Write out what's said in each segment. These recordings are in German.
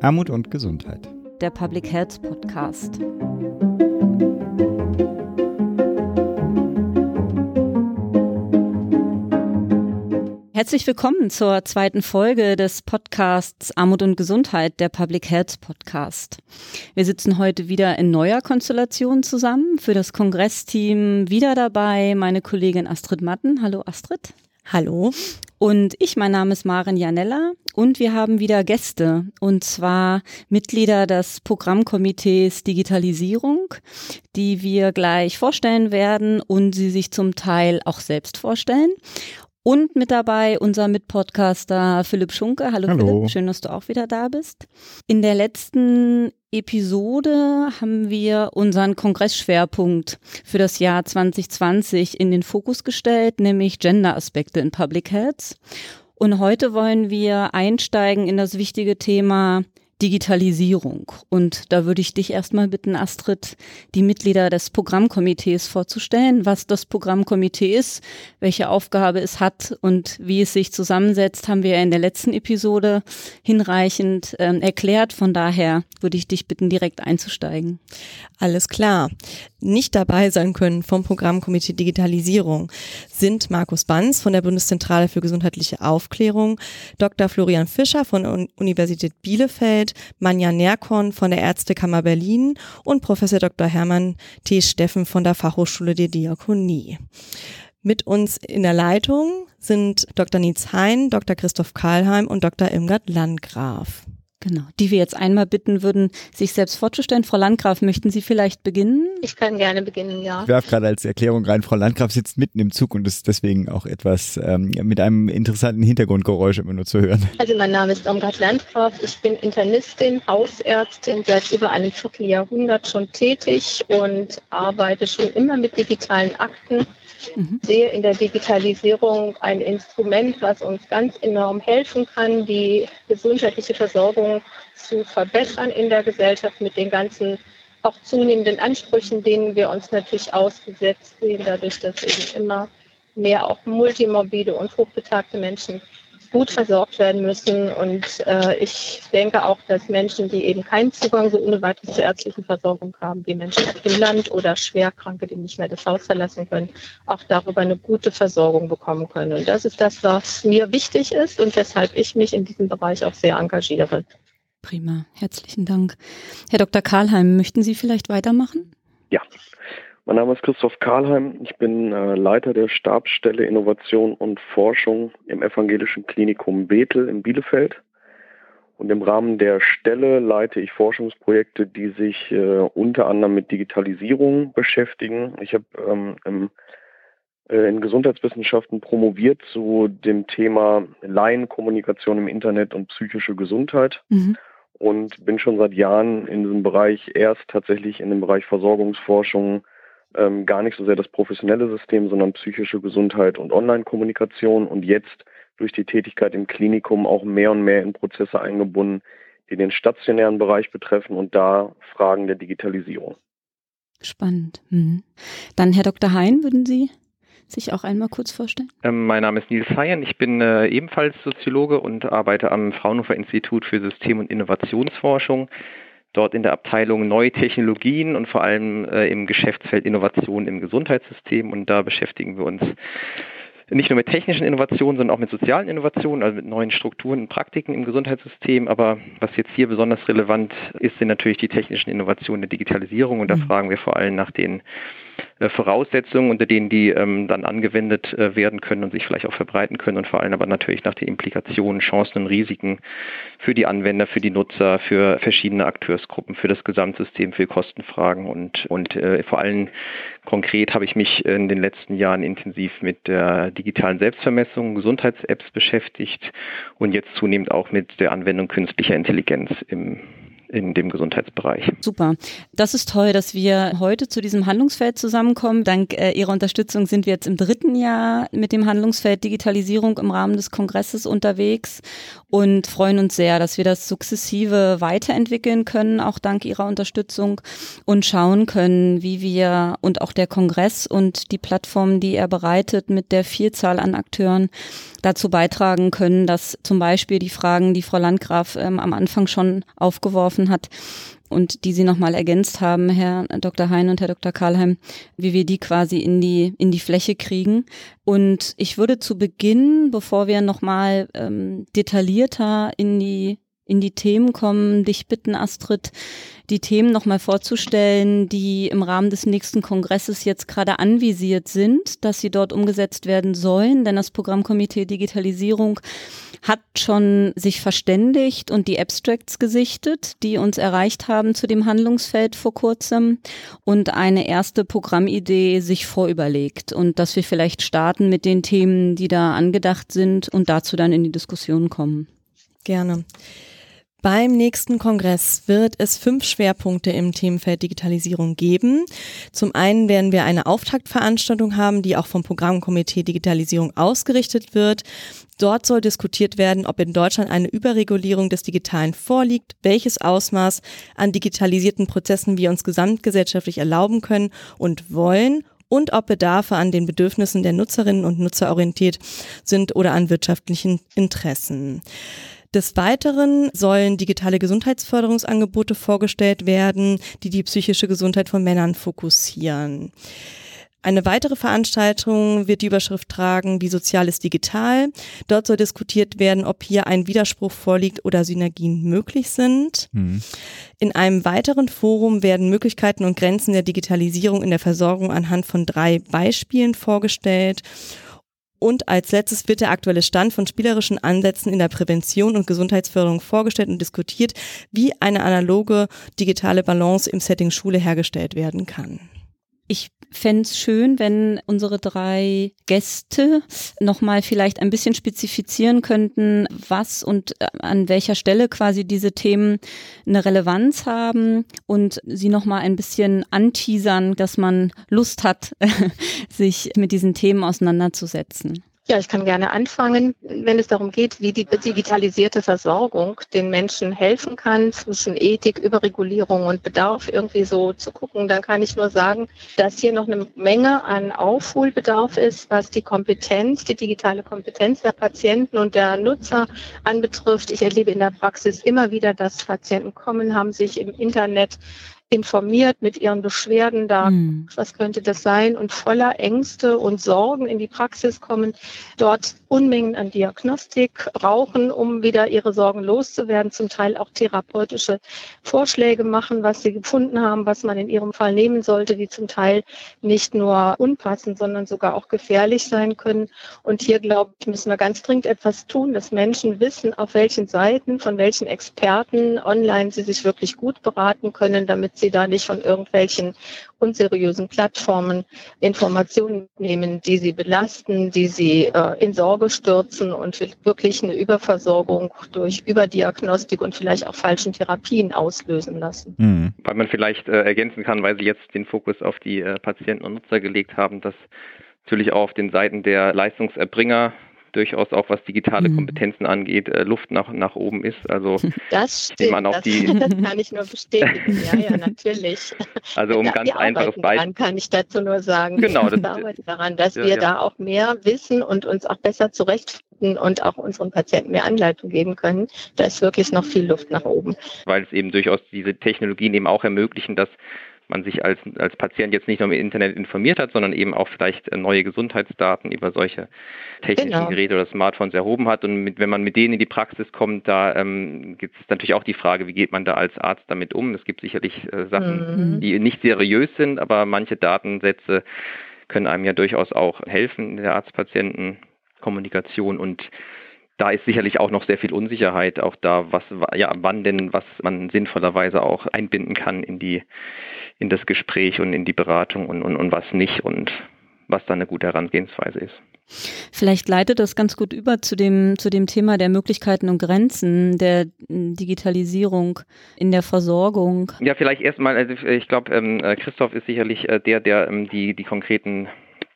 Armut und Gesundheit. Der Public Health Podcast. Herzlich willkommen zur zweiten Folge des Podcasts Armut und Gesundheit, der Public Health Podcast. Wir sitzen heute wieder in neuer Konstellation zusammen. Für das Kongressteam wieder dabei meine Kollegin Astrid Matten. Hallo Astrid. Hallo. Und ich, mein Name ist Maren Janella und wir haben wieder Gäste und zwar Mitglieder des Programmkomitees Digitalisierung, die wir gleich vorstellen werden und sie sich zum Teil auch selbst vorstellen. Und mit dabei unser Mitpodcaster Philipp Schunke. Hallo, Hallo, Philipp, schön, dass du auch wieder da bist. In der letzten Episode haben wir unseren Kongressschwerpunkt für das Jahr 2020 in den Fokus gestellt, nämlich Gender-Aspekte in Public Health. Und heute wollen wir einsteigen in das wichtige Thema Digitalisierung. Und da würde ich dich erstmal bitten, Astrid, die Mitglieder des Programmkomitees vorzustellen, was das Programmkomitee ist, welche Aufgabe es hat und wie es sich zusammensetzt, haben wir in der letzten Episode hinreichend äh, erklärt. Von daher würde ich dich bitten, direkt einzusteigen. Alles klar. Nicht dabei sein können vom Programmkomitee Digitalisierung sind Markus Banz von der Bundeszentrale für gesundheitliche Aufklärung, Dr. Florian Fischer von der Universität Bielefeld, Anwalt Manja Nerkorn von der Ärztekammer Berlin und Professor Dr. Hermann T. Steffen von der Fachhochschule der Diakonie. Mit uns in der Leitung sind Dr. Nietz Hein, Dr. Christoph Karlheim und Dr. Irmgard Landgraf. Genau, die wir jetzt einmal bitten würden, sich selbst vorzustellen. Frau Landgraf, möchten Sie vielleicht beginnen? Ich kann gerne beginnen, ja. Ich werfe gerade als Erklärung rein, Frau Landgraf sitzt mitten im Zug und ist deswegen auch etwas ähm, mit einem interessanten Hintergrundgeräusch immer nur zu hören. Also mein Name ist Irmgard Landgraf, ich bin Internistin, Hausärztin, seit über einem Vierteljahrhundert schon tätig und arbeite schon immer mit digitalen Akten mhm. sehe in der Digitalisierung ein Instrument, was uns ganz enorm helfen kann, die gesundheitliche Versorgung zu verbessern in der Gesellschaft mit den ganzen auch zunehmenden Ansprüchen, denen wir uns natürlich ausgesetzt sehen, dadurch, dass eben immer mehr auch multimorbide und hochbetagte Menschen gut versorgt werden müssen. Und äh, ich denke auch, dass Menschen, die eben keinen Zugang so ohne weiteres zur ärztlichen Versorgung haben, wie Menschen auf dem Land oder Schwerkranke, die nicht mehr das Haus verlassen können, auch darüber eine gute Versorgung bekommen können. Und das ist das, was mir wichtig ist und weshalb ich mich in diesem Bereich auch sehr engagiere. Prima, herzlichen Dank. Herr Dr. Karlheim, möchten Sie vielleicht weitermachen? Ja, mein Name ist Christoph Karlheim. Ich bin äh, Leiter der Stabsstelle Innovation und Forschung im Evangelischen Klinikum Bethel in Bielefeld. Und im Rahmen der Stelle leite ich Forschungsprojekte, die sich äh, unter anderem mit Digitalisierung beschäftigen. Ich habe ähm, im, äh, in Gesundheitswissenschaften promoviert zu dem Thema Laienkommunikation im Internet und psychische Gesundheit. Mhm und bin schon seit Jahren in diesem Bereich erst tatsächlich in dem Bereich Versorgungsforschung ähm, gar nicht so sehr das professionelle System, sondern psychische Gesundheit und Online-Kommunikation und jetzt durch die Tätigkeit im Klinikum auch mehr und mehr in Prozesse eingebunden, die den stationären Bereich betreffen und da Fragen der Digitalisierung. Spannend. Mhm. Dann Herr Dr. Hein, würden Sie sich auch einmal kurz vorstellen? Ähm, mein Name ist Nils Hayen, ich bin äh, ebenfalls Soziologe und arbeite am Fraunhofer Institut für System- und Innovationsforschung dort in der Abteilung Neue Technologien und vor allem äh, im Geschäftsfeld Innovation im Gesundheitssystem. Und da beschäftigen wir uns nicht nur mit technischen Innovationen, sondern auch mit sozialen Innovationen, also mit neuen Strukturen und Praktiken im Gesundheitssystem. Aber was jetzt hier besonders relevant ist, sind natürlich die technischen Innovationen der Digitalisierung. Und da mhm. fragen wir vor allem nach den Voraussetzungen, unter denen die ähm, dann angewendet äh, werden können und sich vielleicht auch verbreiten können und vor allem aber natürlich nach den Implikationen, Chancen und Risiken für die Anwender, für die Nutzer, für verschiedene Akteursgruppen, für das Gesamtsystem, für Kostenfragen und, und äh, vor allem konkret habe ich mich in den letzten Jahren intensiv mit der digitalen Selbstvermessung, Gesundheits-Apps beschäftigt und jetzt zunehmend auch mit der Anwendung künstlicher Intelligenz im in dem Gesundheitsbereich. Super. Das ist toll, dass wir heute zu diesem Handlungsfeld zusammenkommen. Dank äh, Ihrer Unterstützung sind wir jetzt im dritten Jahr mit dem Handlungsfeld Digitalisierung im Rahmen des Kongresses unterwegs und freuen uns sehr, dass wir das sukzessive weiterentwickeln können, auch dank Ihrer Unterstützung und schauen können, wie wir und auch der Kongress und die Plattformen, die er bereitet mit der Vielzahl an Akteuren, dazu beitragen können, dass zum Beispiel die Fragen, die Frau Landgraf ähm, am Anfang schon aufgeworfen hat, und die Sie nochmal ergänzt haben, Herr Dr. Hein und Herr Dr. Karlheim, wie wir die quasi in die, in die Fläche kriegen. Und ich würde zu Beginn, bevor wir nochmal ähm, detaillierter in die in die Themen kommen, dich bitten, Astrid, die Themen nochmal vorzustellen, die im Rahmen des nächsten Kongresses jetzt gerade anvisiert sind, dass sie dort umgesetzt werden sollen. Denn das Programmkomitee Digitalisierung hat schon sich verständigt und die Abstracts gesichtet, die uns erreicht haben zu dem Handlungsfeld vor kurzem und eine erste Programmidee sich vorüberlegt und dass wir vielleicht starten mit den Themen, die da angedacht sind und dazu dann in die Diskussion kommen. Gerne. Beim nächsten Kongress wird es fünf Schwerpunkte im Themenfeld Digitalisierung geben. Zum einen werden wir eine Auftaktveranstaltung haben, die auch vom Programmkomitee Digitalisierung ausgerichtet wird. Dort soll diskutiert werden, ob in Deutschland eine Überregulierung des Digitalen vorliegt, welches Ausmaß an digitalisierten Prozessen wir uns gesamtgesellschaftlich erlauben können und wollen und ob Bedarfe an den Bedürfnissen der Nutzerinnen und Nutzer orientiert sind oder an wirtschaftlichen Interessen. Des Weiteren sollen digitale Gesundheitsförderungsangebote vorgestellt werden, die die psychische Gesundheit von Männern fokussieren. Eine weitere Veranstaltung wird die Überschrift tragen, wie sozial ist digital. Dort soll diskutiert werden, ob hier ein Widerspruch vorliegt oder Synergien möglich sind. Mhm. In einem weiteren Forum werden Möglichkeiten und Grenzen der Digitalisierung in der Versorgung anhand von drei Beispielen vorgestellt. Und als letztes wird der aktuelle Stand von spielerischen Ansätzen in der Prävention und Gesundheitsförderung vorgestellt und diskutiert, wie eine analoge digitale Balance im Setting Schule hergestellt werden kann. Ich fände es schön, wenn unsere drei Gäste nochmal vielleicht ein bisschen spezifizieren könnten, was und äh, an welcher Stelle quasi diese Themen eine Relevanz haben und sie nochmal ein bisschen anteasern, dass man Lust hat, sich mit diesen Themen auseinanderzusetzen. Ja, ich kann gerne anfangen, wenn es darum geht, wie die digitalisierte Versorgung den Menschen helfen kann, zwischen Ethik, Überregulierung und Bedarf irgendwie so zu gucken. Dann kann ich nur sagen, dass hier noch eine Menge an Aufholbedarf ist, was die Kompetenz, die digitale Kompetenz der Patienten und der Nutzer anbetrifft. Ich erlebe in der Praxis immer wieder, dass Patienten kommen, haben sich im Internet informiert mit ihren Beschwerden da, mhm. was könnte das sein, und voller Ängste und Sorgen in die Praxis kommen, dort Unmengen an Diagnostik brauchen, um wieder ihre Sorgen loszuwerden, zum Teil auch therapeutische Vorschläge machen, was sie gefunden haben, was man in ihrem Fall nehmen sollte, die zum Teil nicht nur unpassend, sondern sogar auch gefährlich sein können. Und hier, glaube ich, müssen wir ganz dringend etwas tun, dass Menschen wissen, auf welchen Seiten, von welchen Experten online sie sich wirklich gut beraten können, damit sie da nicht von irgendwelchen unseriösen Plattformen Informationen nehmen, die sie belasten, die sie äh, in Sorge stürzen und wirklich eine Überversorgung durch Überdiagnostik und vielleicht auch falschen Therapien auslösen lassen. Mhm. Weil man vielleicht äh, ergänzen kann, weil Sie jetzt den Fokus auf die äh, Patienten und Nutzer gelegt haben, dass natürlich auch auf den Seiten der Leistungserbringer durchaus auch was digitale mhm. Kompetenzen angeht, äh, Luft nach, nach oben ist. Also das stimmt, man auch das, die das kann ich nur bestätigen. Ja, ja, natürlich. Also um ja, ganz einfaches Beispiel. kann ich dazu nur sagen. Genau. Das, wir arbeiten daran, dass ja, wir ja. da auch mehr wissen und uns auch besser zurechtfinden und auch unseren Patienten mehr Anleitung geben können. Da ist wirklich noch viel Luft nach oben. Weil es eben durchaus diese Technologien eben auch ermöglichen, dass man sich als, als Patient jetzt nicht nur im Internet informiert hat, sondern eben auch vielleicht äh, neue Gesundheitsdaten über solche technischen genau. Geräte oder Smartphones erhoben hat. Und mit, wenn man mit denen in die Praxis kommt, da ähm, gibt es natürlich auch die Frage, wie geht man da als Arzt damit um? Es gibt sicherlich äh, Sachen, mhm. die nicht seriös sind, aber manche Datensätze können einem ja durchaus auch helfen in der Arzt-Patienten-Kommunikation und da ist sicherlich auch noch sehr viel Unsicherheit, auch da, was, ja, wann denn, was man sinnvollerweise auch einbinden kann in die, in das Gespräch und in die Beratung und, und, und was nicht und was da eine gute Herangehensweise ist. Vielleicht leitet das ganz gut über zu dem, zu dem Thema der Möglichkeiten und Grenzen der Digitalisierung in der Versorgung. Ja, vielleicht erstmal, also ich glaube, ähm, Christoph ist sicherlich äh, der, der ähm, die, die konkreten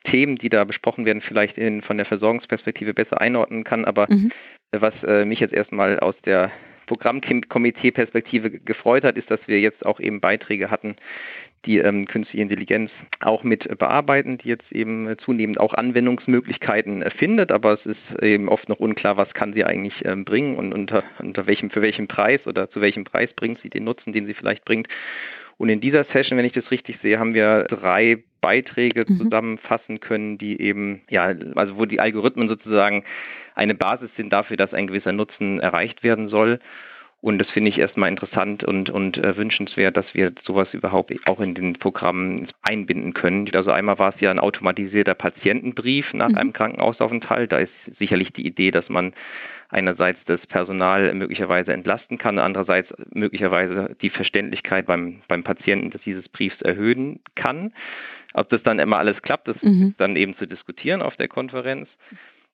Themen, die da besprochen werden, vielleicht in, von der Versorgungsperspektive besser einordnen kann. Aber mhm. was äh, mich jetzt erstmal aus der Programmkomitee-Perspektive gefreut hat, ist, dass wir jetzt auch eben Beiträge hatten, die ähm, künstliche Intelligenz auch mit bearbeiten, die jetzt eben zunehmend auch Anwendungsmöglichkeiten findet, aber es ist eben oft noch unklar, was kann sie eigentlich ähm, bringen und unter, unter welchem, für welchen Preis oder zu welchem Preis bringt sie den Nutzen, den sie vielleicht bringt. Und in dieser Session, wenn ich das richtig sehe, haben wir drei Beiträge mhm. zusammenfassen können, die eben, ja, also wo die Algorithmen sozusagen eine Basis sind dafür, dass ein gewisser Nutzen erreicht werden soll. Und das finde ich erstmal interessant und, und äh, wünschenswert, dass wir sowas überhaupt auch in den Programmen einbinden können. Also einmal war es ja ein automatisierter Patientenbrief nach mhm. einem Krankenhausaufenthalt. Da ist sicherlich die Idee, dass man einerseits das Personal möglicherweise entlasten kann, andererseits möglicherweise die Verständlichkeit beim, beim Patienten des dieses Briefs erhöhen kann. Ob das dann immer alles klappt, das mhm. ist dann eben zu diskutieren auf der Konferenz.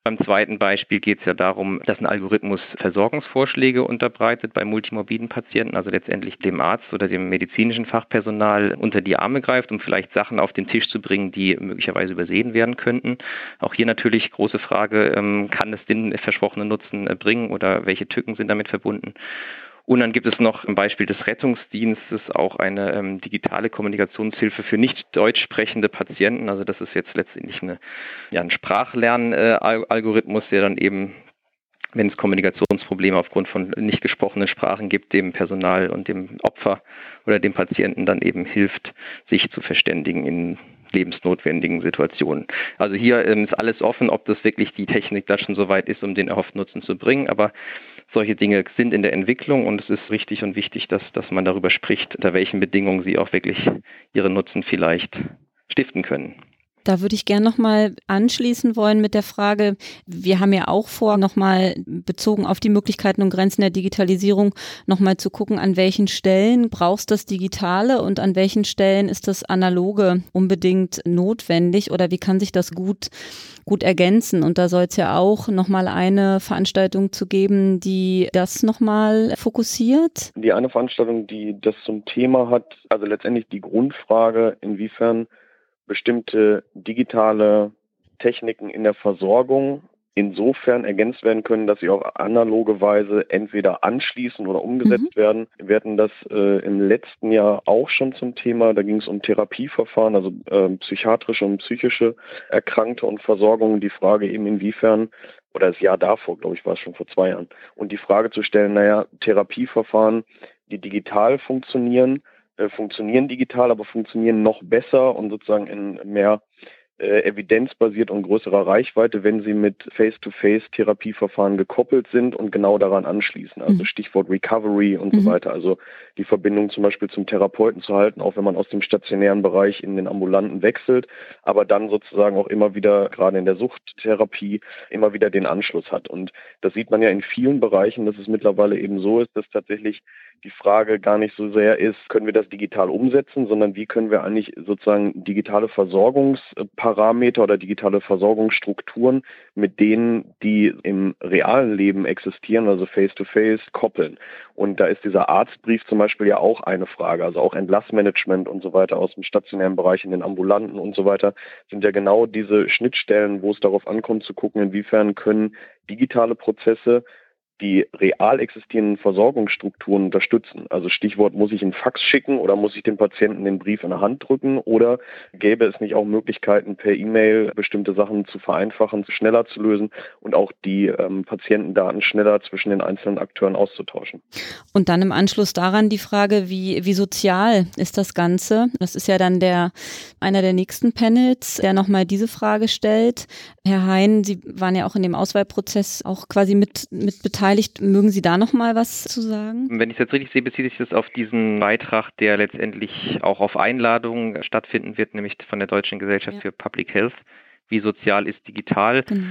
Beim zweiten Beispiel geht es ja darum, dass ein Algorithmus Versorgungsvorschläge unterbreitet bei multimorbiden Patienten, also letztendlich dem Arzt oder dem medizinischen Fachpersonal unter die Arme greift, um vielleicht Sachen auf den Tisch zu bringen, die möglicherweise übersehen werden könnten. Auch hier natürlich große Frage, ähm, kann es den versprochenen Nutzen bringen oder welche Tücken sind damit verbunden? Und dann gibt es noch ein Beispiel des Rettungsdienstes, auch eine ähm, digitale Kommunikationshilfe für nicht deutsch sprechende Patienten. Also das ist jetzt letztendlich eine, ja, ein Sprachlernalgorithmus, äh, der dann eben wenn es Kommunikationsprobleme aufgrund von nicht gesprochenen Sprachen gibt, dem Personal und dem Opfer oder dem Patienten dann eben hilft, sich zu verständigen in lebensnotwendigen Situationen. Also hier ähm, ist alles offen, ob das wirklich die Technik da schon so weit ist, um den erhofften Nutzen zu bringen. Aber solche Dinge sind in der Entwicklung und es ist richtig und wichtig, dass, dass man darüber spricht, unter welchen Bedingungen sie auch wirklich ihren Nutzen vielleicht stiften können. Da würde ich gerne nochmal anschließen wollen mit der Frage, wir haben ja auch vor, nochmal bezogen auf die Möglichkeiten und Grenzen der Digitalisierung, nochmal zu gucken, an welchen Stellen brauchst das Digitale und an welchen Stellen ist das Analoge unbedingt notwendig oder wie kann sich das gut, gut ergänzen? Und da soll es ja auch nochmal eine Veranstaltung zu geben, die das nochmal fokussiert. Die eine Veranstaltung, die das zum Thema hat, also letztendlich die Grundfrage, inwiefern bestimmte digitale Techniken in der Versorgung insofern ergänzt werden können, dass sie auf analoge Weise entweder anschließen oder umgesetzt mhm. werden. Wir hatten das äh, im letzten Jahr auch schon zum Thema. Da ging es um Therapieverfahren, also äh, psychiatrische und psychische Erkrankte und Versorgung. Die Frage eben inwiefern, oder das Jahr davor, glaube ich, war es schon vor zwei Jahren, und die Frage zu stellen, naja, Therapieverfahren, die digital funktionieren, äh, funktionieren digital, aber funktionieren noch besser und sozusagen in mehr äh, evidenzbasiert und größerer Reichweite, wenn sie mit Face-to-Face-Therapieverfahren gekoppelt sind und genau daran anschließen. Also mhm. Stichwort Recovery und mhm. so weiter. Also die Verbindung zum Beispiel zum Therapeuten zu halten, auch wenn man aus dem stationären Bereich in den ambulanten wechselt, aber dann sozusagen auch immer wieder, gerade in der Suchttherapie, immer wieder den Anschluss hat. Und das sieht man ja in vielen Bereichen, dass es mittlerweile eben so ist, dass tatsächlich die Frage gar nicht so sehr ist, können wir das digital umsetzen, sondern wie können wir eigentlich sozusagen digitale Versorgungsparameter oder digitale Versorgungsstrukturen mit denen, die im realen Leben existieren, also face-to-face, -face, koppeln. Und da ist dieser Arztbrief zum Beispiel ja auch eine Frage, also auch Entlassmanagement und so weiter aus dem stationären Bereich in den ambulanten und so weiter, sind ja genau diese Schnittstellen, wo es darauf ankommt zu gucken, inwiefern können digitale Prozesse die real existierenden Versorgungsstrukturen unterstützen. Also Stichwort, muss ich einen Fax schicken oder muss ich dem Patienten den Brief in der Hand drücken oder gäbe es nicht auch Möglichkeiten, per E-Mail bestimmte Sachen zu vereinfachen, schneller zu lösen und auch die ähm, Patientendaten schneller zwischen den einzelnen Akteuren auszutauschen. Und dann im Anschluss daran die Frage, wie, wie sozial ist das Ganze? Das ist ja dann der einer der nächsten Panels, der nochmal diese Frage stellt. Herr Hein, Sie waren ja auch in dem Auswahlprozess auch quasi mit, mit beteiligt beteiligt. Mögen Sie da noch mal was zu sagen? Wenn ich es jetzt richtig sehe, bezieht sich das auf diesen Beitrag, der letztendlich auch auf Einladung stattfinden wird, nämlich von der Deutschen Gesellschaft ja. für Public Health. Wie sozial ist digital? Genau.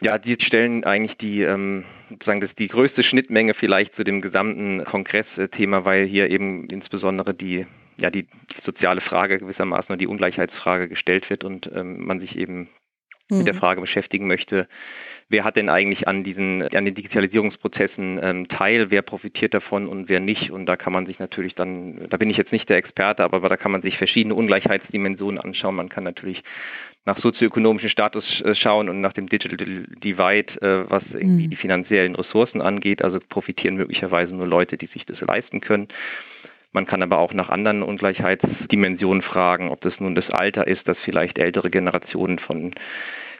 Ja, die stellen eigentlich die, ähm, sozusagen das die größte Schnittmenge vielleicht zu dem gesamten Kongressthema, weil hier eben insbesondere die ja die soziale Frage gewissermaßen und die Ungleichheitsfrage gestellt wird und ähm, man sich eben mhm. mit der mhm. Frage beschäftigen möchte, wer hat denn eigentlich an diesen, an den Digitalisierungsprozessen ähm, teil, wer profitiert davon und wer nicht. Und da kann man sich natürlich dann, da bin ich jetzt nicht der Experte, aber da kann man sich verschiedene Ungleichheitsdimensionen anschauen. Man kann natürlich nach sozioökonomischem Status äh, schauen und nach dem Digital Divide, äh, was irgendwie mhm. die finanziellen Ressourcen angeht. Also profitieren möglicherweise nur Leute, die sich das leisten können. Man kann aber auch nach anderen Ungleichheitsdimensionen fragen, ob das nun das Alter ist, dass vielleicht ältere Generationen von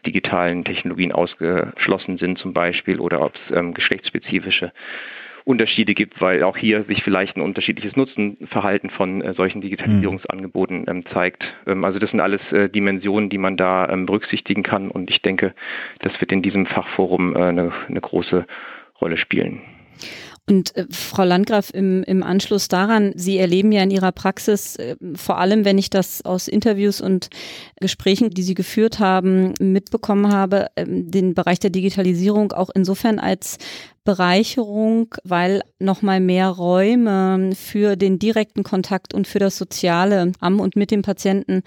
digitalen Technologien ausgeschlossen sind zum Beispiel oder ob es ähm, geschlechtsspezifische Unterschiede gibt, weil auch hier sich vielleicht ein unterschiedliches Nutzenverhalten von äh, solchen Digitalisierungsangeboten ähm, zeigt. Ähm, also das sind alles äh, Dimensionen, die man da ähm, berücksichtigen kann und ich denke, das wird in diesem Fachforum äh, eine, eine große Rolle spielen. Und äh, Frau Landgraf, im, im Anschluss daran, Sie erleben ja in Ihrer Praxis, äh, vor allem wenn ich das aus Interviews und Gesprächen, die Sie geführt haben, mitbekommen habe, äh, den Bereich der Digitalisierung auch insofern als Bereicherung, weil nochmal mehr Räume für den direkten Kontakt und für das Soziale am und mit dem Patienten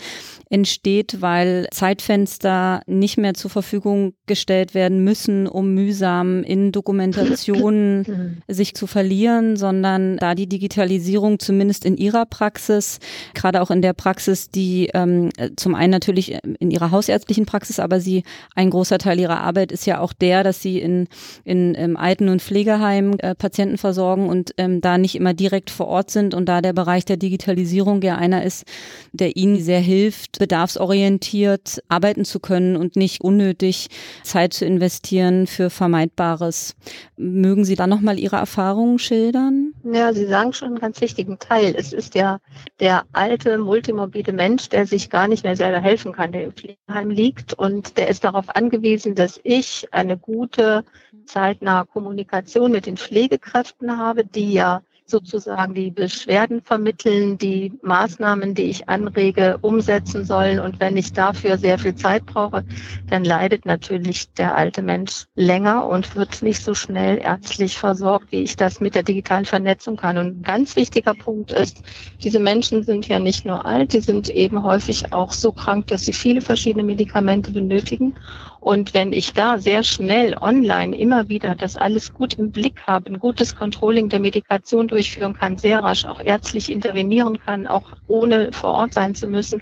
entsteht, weil Zeitfenster nicht mehr zur Verfügung gestellt werden müssen, um mühsam in Dokumentationen sich zu verlieren, sondern da die Digitalisierung zumindest in ihrer Praxis, gerade auch in der Praxis, die ähm, zum einen natürlich in ihrer hausärztlichen Praxis, aber sie, ein großer Teil ihrer Arbeit ist ja auch der, dass sie in, in, im alten Alten- und Pflegeheimen äh, Patienten versorgen und ähm, da nicht immer direkt vor Ort sind und da der Bereich der Digitalisierung ja einer ist, der ihnen sehr hilft, bedarfsorientiert arbeiten zu können und nicht unnötig Zeit zu investieren für Vermeidbares. Mögen Sie da nochmal Ihre Erfahrungen schildern? Ja, Sie sagen schon einen ganz wichtigen Teil. Es ist ja der alte, multimorbide Mensch, der sich gar nicht mehr selber helfen kann, der im Pflegeheim liegt und der ist darauf angewiesen, dass ich eine gute, zeitnahe Kommunikation mit den Pflegekräften habe, die ja sozusagen die Beschwerden vermitteln, die Maßnahmen, die ich anrege, umsetzen sollen. Und wenn ich dafür sehr viel Zeit brauche, dann leidet natürlich der alte Mensch länger und wird nicht so schnell ärztlich versorgt, wie ich das mit der digitalen Vernetzung kann. Und ein ganz wichtiger Punkt ist, diese Menschen sind ja nicht nur alt, die sind eben häufig auch so krank, dass sie viele verschiedene Medikamente benötigen. Und wenn ich da sehr schnell online immer wieder das alles gut im Blick habe, ein gutes Controlling der Medikation durchführen kann, sehr rasch auch ärztlich intervenieren kann, auch ohne vor Ort sein zu müssen,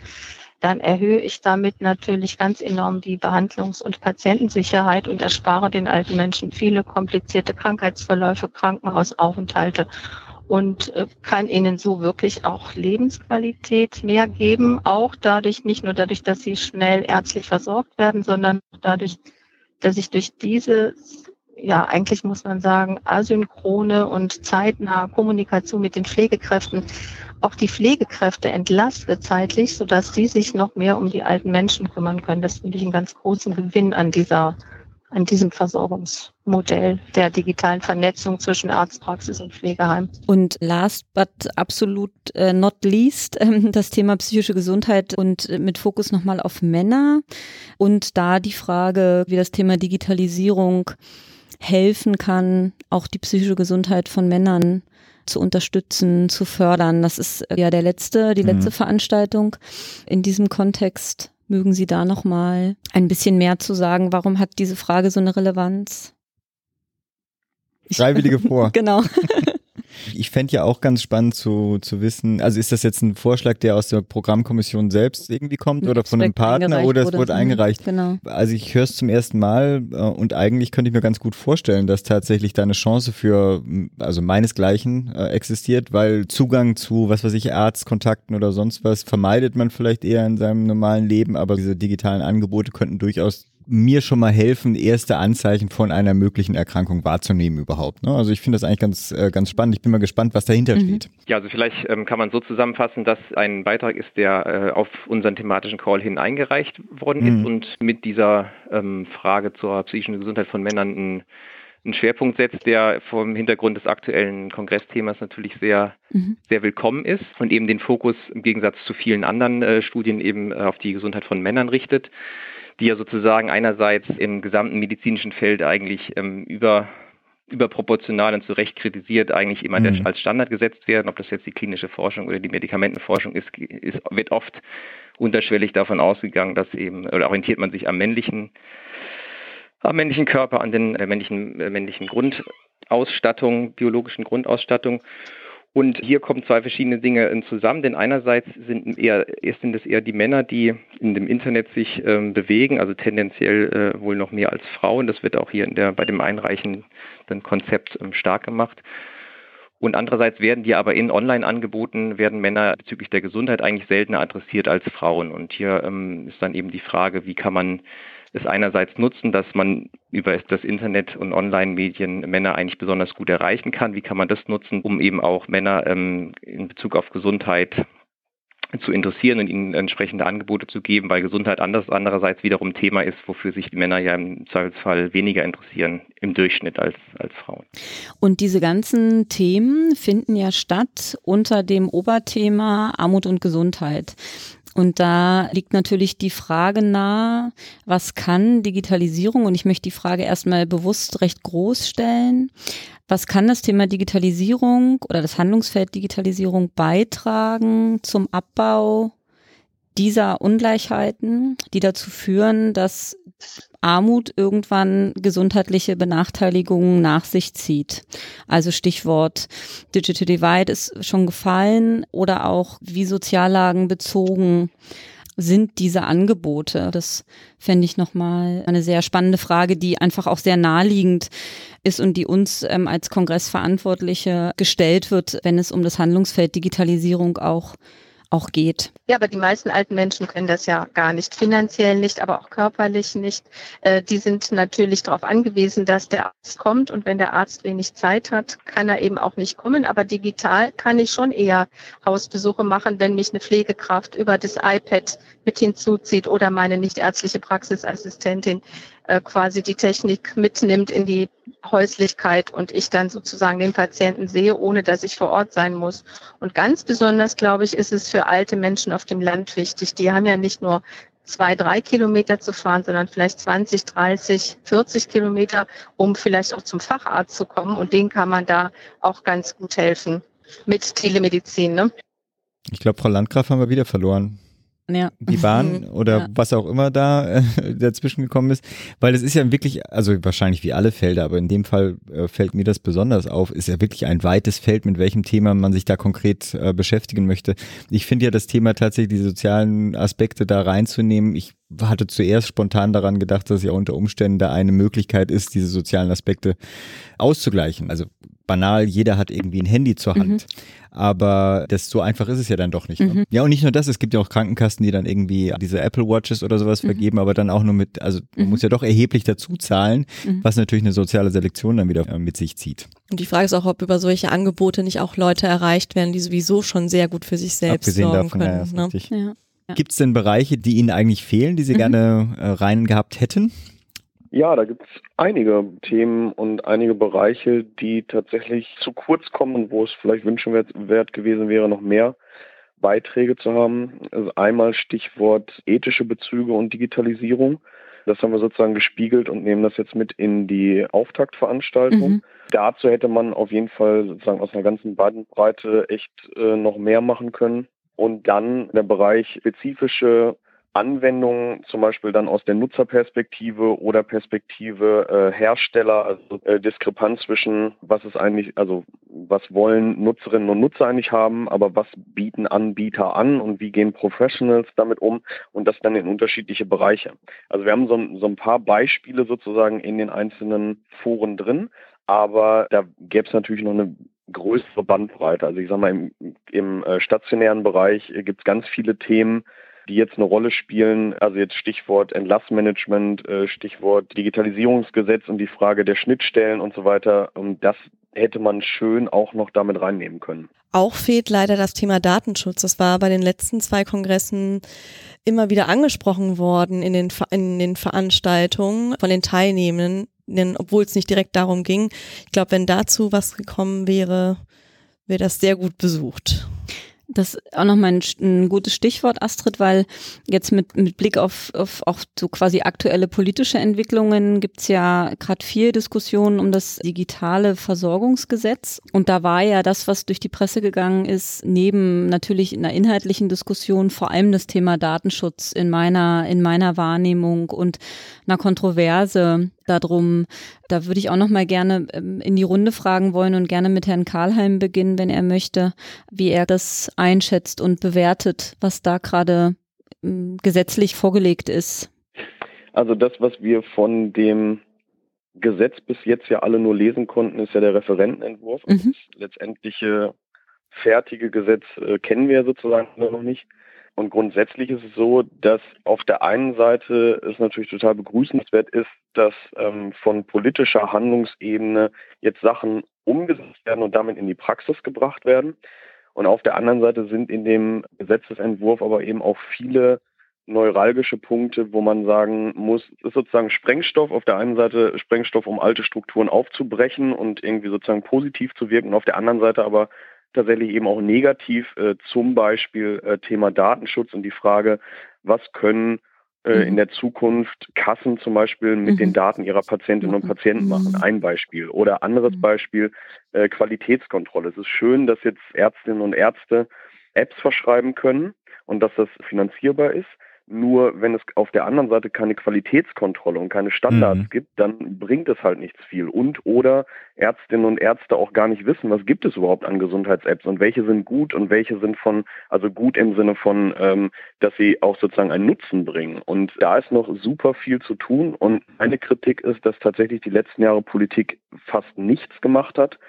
dann erhöhe ich damit natürlich ganz enorm die Behandlungs- und Patientensicherheit und erspare den alten Menschen viele komplizierte Krankheitsverläufe, Krankenhausaufenthalte und äh, kann ihnen so wirklich auch Lebensqualität mehr geben, auch dadurch, nicht nur dadurch, dass sie schnell ärztlich versorgt werden, sondern dadurch, dass ich durch diese, ja, eigentlich muss man sagen, asynchrone und zeitnahe Kommunikation mit den Pflegekräften auch die Pflegekräfte entlastet zeitlich, sodass die sich noch mehr um die alten Menschen kümmern können. Das finde ich einen ganz großen Gewinn an dieser an diesem Versorgungsmodell der digitalen Vernetzung zwischen Arztpraxis und Pflegeheim. Und last but absolut äh, not least äh, das Thema psychische Gesundheit und äh, mit Fokus nochmal auf Männer und da die Frage, wie das Thema Digitalisierung helfen kann, auch die psychische Gesundheit von Männern zu unterstützen, zu fördern. Das ist äh, ja der letzte, die letzte mhm. Veranstaltung in diesem Kontext. Mögen Sie da noch mal ein bisschen mehr zu sagen? Warum hat diese Frage so eine Relevanz? Freiwillige vor. genau. Ich fände ja auch ganz spannend zu, zu wissen, also ist das jetzt ein Vorschlag, der aus der Programmkommission selbst irgendwie kommt oder von einem Partner oder es wurde eingereicht? Genau. Also ich höre es zum ersten Mal äh, und eigentlich könnte ich mir ganz gut vorstellen, dass tatsächlich da eine Chance für, also meinesgleichen äh, existiert, weil Zugang zu, was weiß ich, Arztkontakten oder sonst was vermeidet man vielleicht eher in seinem normalen Leben, aber diese digitalen Angebote könnten durchaus mir schon mal helfen, erste Anzeichen von einer möglichen Erkrankung wahrzunehmen überhaupt. Ne? Also ich finde das eigentlich ganz, äh, ganz spannend. Ich bin mal gespannt, was dahinter mhm. steht. Ja, also vielleicht ähm, kann man so zusammenfassen, dass ein Beitrag ist, der äh, auf unseren thematischen Call hin eingereicht worden mhm. ist und mit dieser ähm, Frage zur psychischen Gesundheit von Männern ein einen Schwerpunkt setzt, der vom Hintergrund des aktuellen Kongressthemas natürlich sehr, mhm. sehr willkommen ist und eben den Fokus im Gegensatz zu vielen anderen äh, Studien eben äh, auf die Gesundheit von Männern richtet die ja sozusagen einerseits im gesamten medizinischen Feld eigentlich ähm, über überproportional und zu Recht kritisiert eigentlich immer mhm. als Standard gesetzt werden. Ob das jetzt die klinische Forschung oder die Medikamentenforschung ist, ist, wird oft unterschwellig davon ausgegangen, dass eben, oder orientiert man sich am männlichen, am männlichen Körper, an den äh, männlichen, äh, männlichen Grundausstattung, biologischen Grundausstattung. Und hier kommen zwei verschiedene Dinge äh, zusammen, denn einerseits sind, eher, sind es eher die Männer, die in dem Internet sich ähm, bewegen, also tendenziell äh, wohl noch mehr als Frauen. Das wird auch hier der, bei dem einreichenden Konzept ähm, stark gemacht. Und andererseits werden die aber in Online-Angeboten, werden Männer bezüglich der Gesundheit eigentlich seltener adressiert als Frauen. Und hier ähm, ist dann eben die Frage, wie kann man es einerseits nutzen, dass man über das Internet und Online-Medien Männer eigentlich besonders gut erreichen kann. Wie kann man das nutzen, um eben auch Männer ähm, in Bezug auf Gesundheit zu interessieren und ihnen entsprechende Angebote zu geben, weil Gesundheit anders, andererseits wiederum Thema ist, wofür sich die Männer ja im Zweifelsfall weniger interessieren im Durchschnitt als, als Frauen. Und diese ganzen Themen finden ja statt unter dem Oberthema Armut und Gesundheit. Und da liegt natürlich die Frage nahe, was kann Digitalisierung? Und ich möchte die Frage erstmal bewusst recht groß stellen. Was kann das Thema Digitalisierung oder das Handlungsfeld Digitalisierung beitragen zum Abbau dieser Ungleichheiten, die dazu führen, dass Armut irgendwann gesundheitliche Benachteiligungen nach sich zieht. Also Stichwort Digital Divide ist schon gefallen oder auch wie Soziallagen bezogen sind diese Angebote? Das fände ich nochmal eine sehr spannende Frage, die einfach auch sehr naheliegend ist und die uns ähm, als Kongressverantwortliche gestellt wird, wenn es um das Handlungsfeld Digitalisierung auch auch geht. Ja, aber die meisten alten Menschen können das ja gar nicht, finanziell nicht, aber auch körperlich nicht. Äh, die sind natürlich darauf angewiesen, dass der Arzt kommt und wenn der Arzt wenig Zeit hat, kann er eben auch nicht kommen. Aber digital kann ich schon eher Hausbesuche machen, wenn mich eine Pflegekraft über das iPad mit hinzuzieht oder meine nichtärztliche Praxisassistentin äh, quasi die Technik mitnimmt in die Häuslichkeit und ich dann sozusagen den Patienten sehe, ohne dass ich vor Ort sein muss. Und ganz besonders, glaube ich, ist es für alte Menschen auf dem Land wichtig. Die haben ja nicht nur zwei, drei Kilometer zu fahren, sondern vielleicht 20, 30, 40 Kilometer, um vielleicht auch zum Facharzt zu kommen. Und denen kann man da auch ganz gut helfen mit Telemedizin. Ne? Ich glaube, Frau Landgraf haben wir wieder verloren ja. die Bahn mhm. oder ja. was auch immer da äh, dazwischen gekommen ist. Weil es ist ja wirklich, also wahrscheinlich wie alle Felder, aber in dem Fall äh, fällt mir das besonders auf, ist ja wirklich ein weites Feld, mit welchem Thema man sich da konkret äh, beschäftigen möchte. Ich finde ja das Thema tatsächlich, die sozialen Aspekte da reinzunehmen. Ich hatte zuerst spontan daran gedacht, dass ja unter Umständen da eine Möglichkeit ist, diese sozialen Aspekte auszugleichen. Also banal, jeder hat irgendwie ein Handy zur Hand. Mhm. Aber das so einfach ist es ja dann doch nicht. Ne? Mhm. Ja, und nicht nur das, es gibt ja auch Krankenkassen, die dann irgendwie diese Apple Watches oder sowas mhm. vergeben, aber dann auch nur mit, also man mhm. muss ja doch erheblich dazu zahlen, mhm. was natürlich eine soziale Selektion dann wieder äh, mit sich zieht. Und die Frage ist auch, ob über solche Angebote nicht auch Leute erreicht werden, die sowieso schon sehr gut für sich selbst Abgesehen sorgen davon, können. Ja, ne? ja. Ja. Gibt es denn Bereiche, die Ihnen eigentlich fehlen, die Sie mhm. gerne äh, rein gehabt hätten? Ja, da gibt es einige Themen und einige Bereiche, die tatsächlich zu kurz kommen und wo es vielleicht wünschenswert gewesen wäre, noch mehr Beiträge zu haben. Also einmal Stichwort ethische Bezüge und Digitalisierung. Das haben wir sozusagen gespiegelt und nehmen das jetzt mit in die Auftaktveranstaltung. Mhm. Dazu hätte man auf jeden Fall sozusagen aus einer ganzen Bandbreite echt äh, noch mehr machen können. Und dann der Bereich spezifische Anwendungen, zum Beispiel dann aus der Nutzerperspektive oder Perspektive äh, Hersteller, also äh, Diskrepanz zwischen was ist eigentlich, also was wollen Nutzerinnen und Nutzer eigentlich haben, aber was bieten Anbieter an und wie gehen Professionals damit um und das dann in unterschiedliche Bereiche. Also wir haben so, so ein paar Beispiele sozusagen in den einzelnen Foren drin, aber da gäbe es natürlich noch eine größere Bandbreite. Also ich sage mal, im, im äh, stationären Bereich äh, gibt es ganz viele Themen, die jetzt eine Rolle spielen. Also jetzt Stichwort Entlassmanagement, äh, Stichwort Digitalisierungsgesetz und die Frage der Schnittstellen und so weiter. Und das hätte man schön auch noch damit reinnehmen können. Auch fehlt leider das Thema Datenschutz. Das war bei den letzten zwei Kongressen immer wieder angesprochen worden in den, in den Veranstaltungen von den Teilnehmenden, obwohl es nicht direkt darum ging. Ich glaube, wenn dazu was gekommen wäre, wäre das sehr gut besucht. Das ist auch nochmal ein, ein gutes Stichwort, Astrid, weil jetzt mit, mit Blick auf, auf auch so quasi aktuelle politische Entwicklungen gibt's ja gerade viel Diskussionen um das digitale Versorgungsgesetz. Und da war ja das, was durch die Presse gegangen ist, neben natürlich einer inhaltlichen Diskussion vor allem das Thema Datenschutz in meiner, in meiner Wahrnehmung und einer Kontroverse darum. Da würde ich auch noch mal gerne ähm, in die Runde fragen wollen und gerne mit Herrn Karlheim beginnen, wenn er möchte, wie er das einschätzt und bewertet, was da gerade ähm, gesetzlich vorgelegt ist. Also das, was wir von dem Gesetz bis jetzt ja alle nur lesen konnten, ist ja der Referentenentwurf. Mhm. Das letztendliche fertige Gesetz äh, kennen wir sozusagen noch nicht. Und grundsätzlich ist es so, dass auf der einen Seite es natürlich total begrüßenswert ist, dass ähm, von politischer Handlungsebene jetzt Sachen umgesetzt werden und damit in die Praxis gebracht werden. Und auf der anderen Seite sind in dem Gesetzesentwurf aber eben auch viele neuralgische Punkte, wo man sagen muss, es ist sozusagen Sprengstoff, auf der einen Seite Sprengstoff, um alte Strukturen aufzubrechen und irgendwie sozusagen positiv zu wirken, auf der anderen Seite aber tatsächlich eben auch negativ, äh, zum Beispiel äh, Thema Datenschutz und die Frage, was können äh, mhm. in der Zukunft Kassen zum Beispiel mit mhm. den Daten ihrer Patientinnen und Patienten machen. Mhm. Ein Beispiel. Oder anderes mhm. Beispiel, äh, Qualitätskontrolle. Es ist schön, dass jetzt Ärztinnen und Ärzte Apps verschreiben können und dass das finanzierbar ist. Nur wenn es auf der anderen Seite keine Qualitätskontrolle und keine Standards mhm. gibt, dann bringt es halt nichts viel. Und oder Ärztinnen und Ärzte auch gar nicht wissen, was gibt es überhaupt an Gesundheits-Apps und welche sind gut und welche sind von, also gut im Sinne von, ähm, dass sie auch sozusagen einen Nutzen bringen. Und da ist noch super viel zu tun. Und meine Kritik ist, dass tatsächlich die letzten Jahre Politik fast nichts gemacht hat.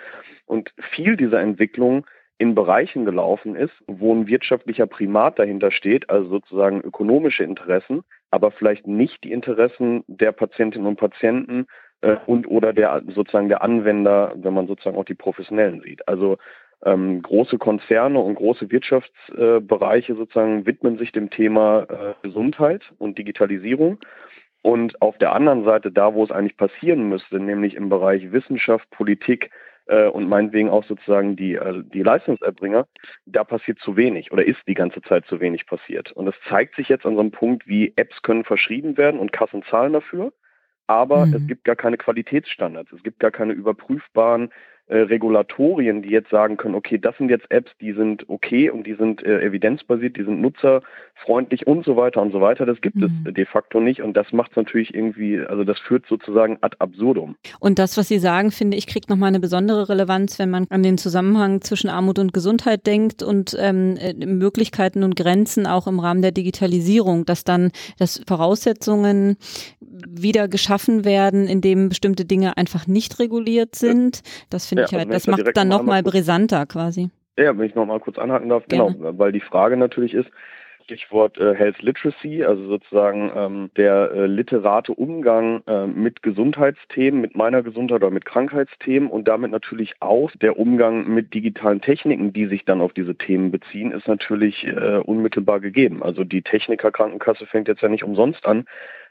Und viel dieser Entwicklung in Bereichen gelaufen ist, wo ein wirtschaftlicher Primat dahinter steht, also sozusagen ökonomische Interessen, aber vielleicht nicht die Interessen der Patientinnen und Patienten äh, und oder der sozusagen der Anwender, wenn man sozusagen auch die Professionellen sieht. Also ähm, große Konzerne und große Wirtschaftsbereiche äh, sozusagen widmen sich dem Thema äh, Gesundheit und Digitalisierung. Und auf der anderen Seite, da wo es eigentlich passieren müsste, nämlich im Bereich Wissenschaft, Politik, äh, und meinetwegen auch sozusagen die, äh, die Leistungserbringer, da passiert zu wenig oder ist die ganze Zeit zu wenig passiert. Und das zeigt sich jetzt an so einem Punkt, wie Apps können verschrieben werden und Kassen zahlen dafür, aber mhm. es gibt gar keine Qualitätsstandards, es gibt gar keine überprüfbaren äh, Regulatorien, die jetzt sagen können, okay, das sind jetzt Apps, die sind okay und die sind äh, evidenzbasiert, die sind nutzerfreundlich und so weiter und so weiter. Das gibt mhm. es de facto nicht und das macht es natürlich irgendwie, also das führt sozusagen ad absurdum. Und das, was Sie sagen, finde ich, kriegt nochmal eine besondere Relevanz, wenn man an den Zusammenhang zwischen Armut und Gesundheit denkt und ähm, äh, Möglichkeiten und Grenzen auch im Rahmen der Digitalisierung, dass dann dass Voraussetzungen wieder geschaffen werden, in dem bestimmte Dinge einfach nicht reguliert sind. Das finde ja, ich halt, also das macht dann nochmal brisanter quasi. Ja, wenn ich nochmal kurz anhaken darf, genau, Gerne. genau, weil die Frage natürlich ist, Stichwort äh, Health Literacy, also sozusagen ähm, der äh, literate Umgang äh, mit Gesundheitsthemen, mit meiner Gesundheit oder mit Krankheitsthemen und damit natürlich auch der Umgang mit digitalen Techniken, die sich dann auf diese Themen beziehen, ist natürlich äh, unmittelbar gegeben. Also die Technikerkrankenkasse fängt jetzt ja nicht umsonst an,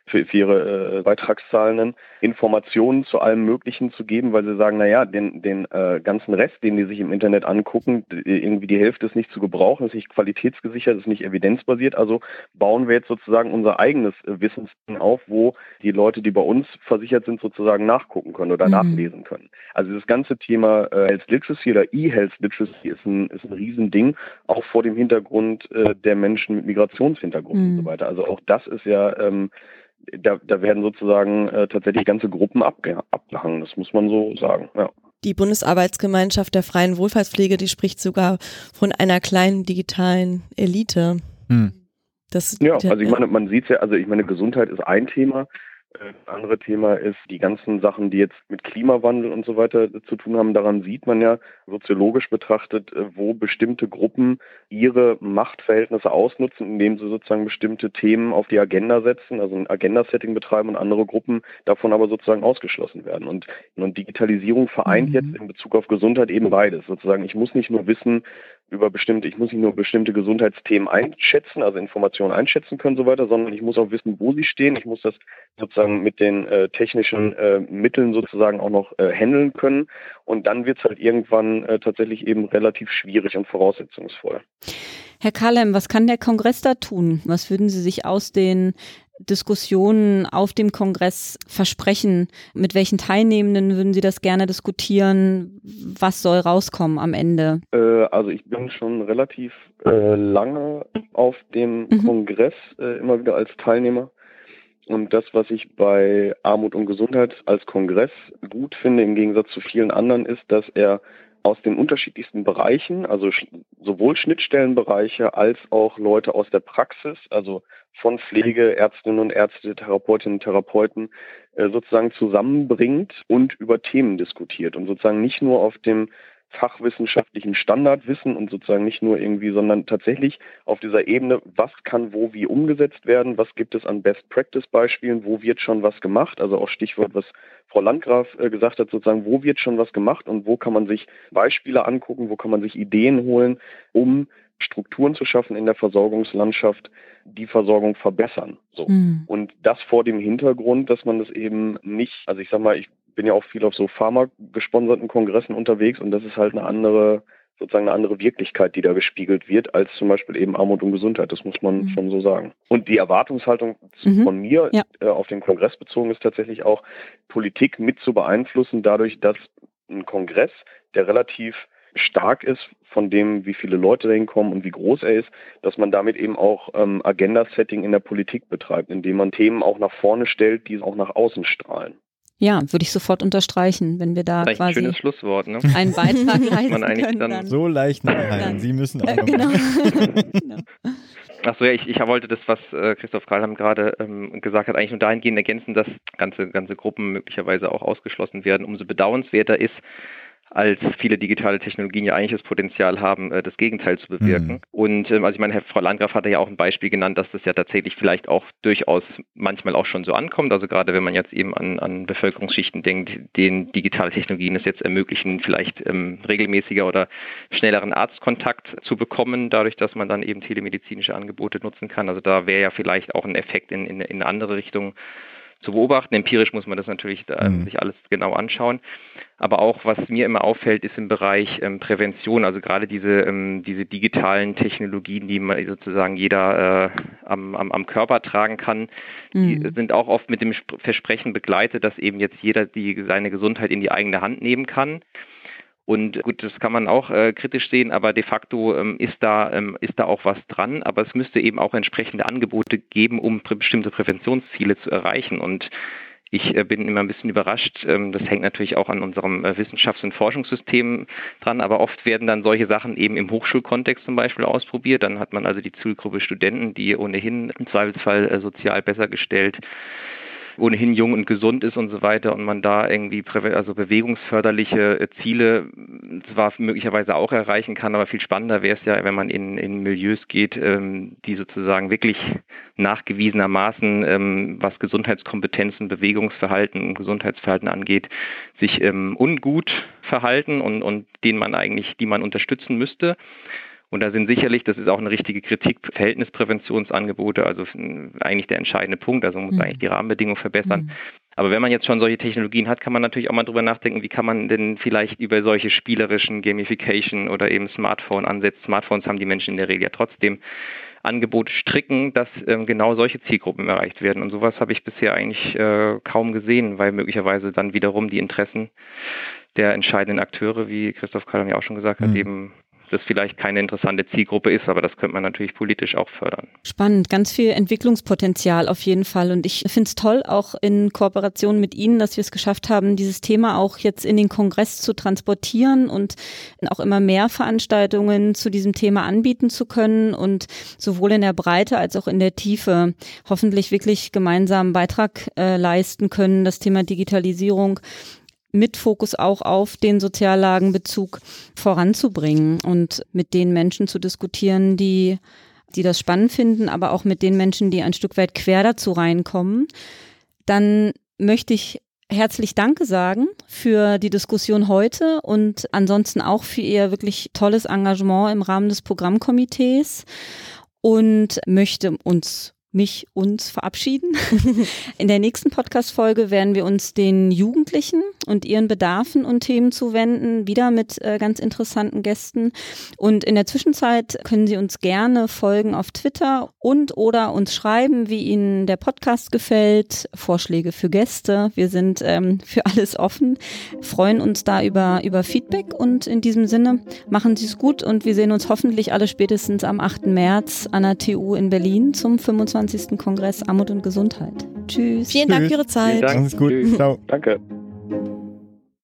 für, für ihre äh, Beitragszahlenden Informationen zu allem Möglichen zu geben, weil sie sagen, naja, den, den äh, ganzen Rest, den die sich im Internet angucken, irgendwie die Hälfte ist nicht zu gebrauchen, ist nicht qualitätsgesichert, ist nicht evidenzbasiert. Also bauen wir jetzt sozusagen unser eigenes äh, Wissensding auf, wo die Leute, die bei uns versichert sind, sozusagen nachgucken können oder mhm. nachlesen können. Also das ganze Thema äh, Health Literacy oder E-Health Literacy ist ein, ist ein Riesending, auch vor dem Hintergrund äh, der Menschen mit Migrationshintergrund mhm. und so mhm. weiter. Also auch das ist ja ähm, da, da werden sozusagen äh, tatsächlich ganze Gruppen abge abgehangen, das muss man so sagen. Ja. Die Bundesarbeitsgemeinschaft der freien Wohlfahrtspflege, die spricht sogar von einer kleinen digitalen Elite. Hm. Das, ja, also ich meine, man sieht ja, also ich meine, Gesundheit ist ein Thema, das äh, andere Thema ist die ganzen Sachen, die jetzt mit Klimawandel und so weiter zu tun haben. Daran sieht man ja soziologisch betrachtet, äh, wo bestimmte Gruppen ihre Machtverhältnisse ausnutzen, indem sie sozusagen bestimmte Themen auf die Agenda setzen, also ein Agenda-Setting betreiben und andere Gruppen davon aber sozusagen ausgeschlossen werden. Und, und Digitalisierung vereint mhm. jetzt in Bezug auf Gesundheit eben beides. Sozusagen, ich muss nicht nur wissen, über bestimmte, ich muss nicht nur bestimmte Gesundheitsthemen einschätzen, also Informationen einschätzen können und so weiter, sondern ich muss auch wissen, wo sie stehen. Ich muss das sozusagen mit den äh, technischen äh, Mitteln sozusagen auch noch äh, handeln können. Und dann wird es halt irgendwann äh, tatsächlich eben relativ schwierig und voraussetzungsvoll. Herr Kalem, was kann der Kongress da tun? Was würden Sie sich aus den Diskussionen auf dem Kongress versprechen? Mit welchen Teilnehmenden würden Sie das gerne diskutieren? Was soll rauskommen am Ende? Äh, also ich bin schon relativ äh, lange auf dem mhm. Kongress äh, immer wieder als Teilnehmer. Und das, was ich bei Armut und Gesundheit als Kongress gut finde, im Gegensatz zu vielen anderen, ist, dass er aus den unterschiedlichsten Bereichen, also sowohl Schnittstellenbereiche als auch Leute aus der Praxis, also von Pflege, Ärztinnen und Ärzte, Therapeutinnen und Therapeuten, äh, sozusagen zusammenbringt und über Themen diskutiert und sozusagen nicht nur auf dem fachwissenschaftlichen Standardwissen und sozusagen nicht nur irgendwie, sondern tatsächlich auf dieser Ebene, was kann wo wie umgesetzt werden, was gibt es an Best-Practice-Beispielen, wo wird schon was gemacht, also auch Stichwort, was Frau Landgraf äh, gesagt hat, sozusagen, wo wird schon was gemacht und wo kann man sich Beispiele angucken, wo kann man sich Ideen holen, um Strukturen zu schaffen in der Versorgungslandschaft, die Versorgung verbessern. So. Mhm. Und das vor dem Hintergrund, dass man das eben nicht, also ich sag mal, ich bin ja auch viel auf so Pharma-gesponserten Kongressen unterwegs und das ist halt eine andere, sozusagen eine andere Wirklichkeit, die da gespiegelt wird, als zum Beispiel eben Armut und Gesundheit. Das muss man mhm. schon so sagen. Und die Erwartungshaltung mhm. von mir ja. äh, auf den Kongress bezogen ist tatsächlich auch, Politik mit zu beeinflussen, dadurch, dass ein Kongress, der relativ stark ist von dem, wie viele Leute dahin kommen und wie groß er ist, dass man damit eben auch ähm, Agenda-Setting in der Politik betreibt, indem man Themen auch nach vorne stellt, die auch nach außen strahlen. Ja, würde ich sofort unterstreichen, wenn wir da Vielleicht quasi ein schönes Schlusswort, ne? einen Beitrag leisten man können. Dann, dann so leicht nachhalten. Sie müssen auch äh, genau. genau. Achso, ja, ich, ich wollte das, was äh, Christoph Karlham gerade ähm, gesagt hat, eigentlich nur dahingehend ergänzen, dass ganze, ganze Gruppen möglicherweise auch ausgeschlossen werden. Umso bedauernswerter ist, als viele digitale Technologien ja eigentlich das Potenzial haben, äh, das Gegenteil zu bewirken. Mhm. Und ähm, also ich meine, Herr Frau Landgraf hatte ja auch ein Beispiel genannt, dass das ja tatsächlich vielleicht auch durchaus manchmal auch schon so ankommt. Also gerade wenn man jetzt eben an, an Bevölkerungsschichten denkt, denen digitale Technologien es jetzt ermöglichen, vielleicht ähm, regelmäßiger oder schnelleren Arztkontakt zu bekommen, dadurch, dass man dann eben telemedizinische Angebote nutzen kann. Also da wäre ja vielleicht auch ein Effekt in, in, in eine andere Richtung zu beobachten. Empirisch muss man das natürlich äh, mhm. sich alles genau anschauen. Aber auch, was mir immer auffällt, ist im Bereich ähm, Prävention, also gerade diese, ähm, diese digitalen Technologien, die man sozusagen jeder äh, am, am, am Körper tragen kann, mhm. die sind auch oft mit dem Versprechen begleitet, dass eben jetzt jeder die, seine Gesundheit in die eigene Hand nehmen kann. Und gut, das kann man auch äh, kritisch sehen, aber de facto ähm, ist, da, ähm, ist da auch was dran. Aber es müsste eben auch entsprechende Angebote geben, um bestimmte Präventionsziele zu erreichen. Und ich äh, bin immer ein bisschen überrascht. Ähm, das hängt natürlich auch an unserem äh, Wissenschafts- und Forschungssystem dran, aber oft werden dann solche Sachen eben im Hochschulkontext zum Beispiel ausprobiert. Dann hat man also die Zielgruppe Studenten, die ohnehin im Zweifelsfall äh, sozial besser gestellt ohnehin jung und gesund ist und so weiter und man da irgendwie also bewegungsförderliche äh, Ziele zwar möglicherweise auch erreichen kann, aber viel spannender wäre es ja, wenn man in, in Milieus geht, ähm, die sozusagen wirklich nachgewiesenermaßen, ähm, was Gesundheitskompetenzen, Bewegungsverhalten und Gesundheitsverhalten angeht, sich ähm, ungut verhalten und, und denen man eigentlich, die man unterstützen müsste. Und da sind sicherlich, das ist auch eine richtige Kritik, Verhältnispräventionsangebote, also eigentlich der entscheidende Punkt. Also man muss mhm. eigentlich die Rahmenbedingungen verbessern. Mhm. Aber wenn man jetzt schon solche Technologien hat, kann man natürlich auch mal drüber nachdenken, wie kann man denn vielleicht über solche spielerischen Gamification oder eben Smartphone-Ansätze, Smartphones haben die Menschen in der Regel ja trotzdem, Angebote stricken, dass ähm, genau solche Zielgruppen erreicht werden. Und sowas habe ich bisher eigentlich äh, kaum gesehen, weil möglicherweise dann wiederum die Interessen der entscheidenden Akteure, wie Christoph Kallam ja auch schon gesagt hat, mhm. eben das vielleicht keine interessante Zielgruppe ist, aber das könnte man natürlich politisch auch fördern. Spannend, ganz viel Entwicklungspotenzial auf jeden Fall. Und ich finde es toll, auch in Kooperation mit Ihnen, dass wir es geschafft haben, dieses Thema auch jetzt in den Kongress zu transportieren und auch immer mehr Veranstaltungen zu diesem Thema anbieten zu können und sowohl in der Breite als auch in der Tiefe hoffentlich wirklich gemeinsam Beitrag äh, leisten können, das Thema Digitalisierung mit Fokus auch auf den Soziallagenbezug voranzubringen und mit den Menschen zu diskutieren, die, die das spannend finden, aber auch mit den Menschen, die ein Stück weit quer dazu reinkommen. Dann möchte ich herzlich Danke sagen für die Diskussion heute und ansonsten auch für Ihr wirklich tolles Engagement im Rahmen des Programmkomitees und möchte uns mich, uns verabschieden. In der nächsten Podcast-Folge werden wir uns den Jugendlichen und ihren Bedarfen und Themen zuwenden, wieder mit äh, ganz interessanten Gästen. Und in der Zwischenzeit können Sie uns gerne folgen auf Twitter und oder uns schreiben, wie Ihnen der Podcast gefällt, Vorschläge für Gäste. Wir sind ähm, für alles offen, freuen uns da über, über Feedback und in diesem Sinne machen Sie es gut und wir sehen uns hoffentlich alle spätestens am 8. März an der TU in Berlin zum 25. 25. Kongress Armut und Gesundheit. Tschüss. Vielen Dank für Ihre Zeit. Vielen Dank. Alles gut. Ciao. Danke.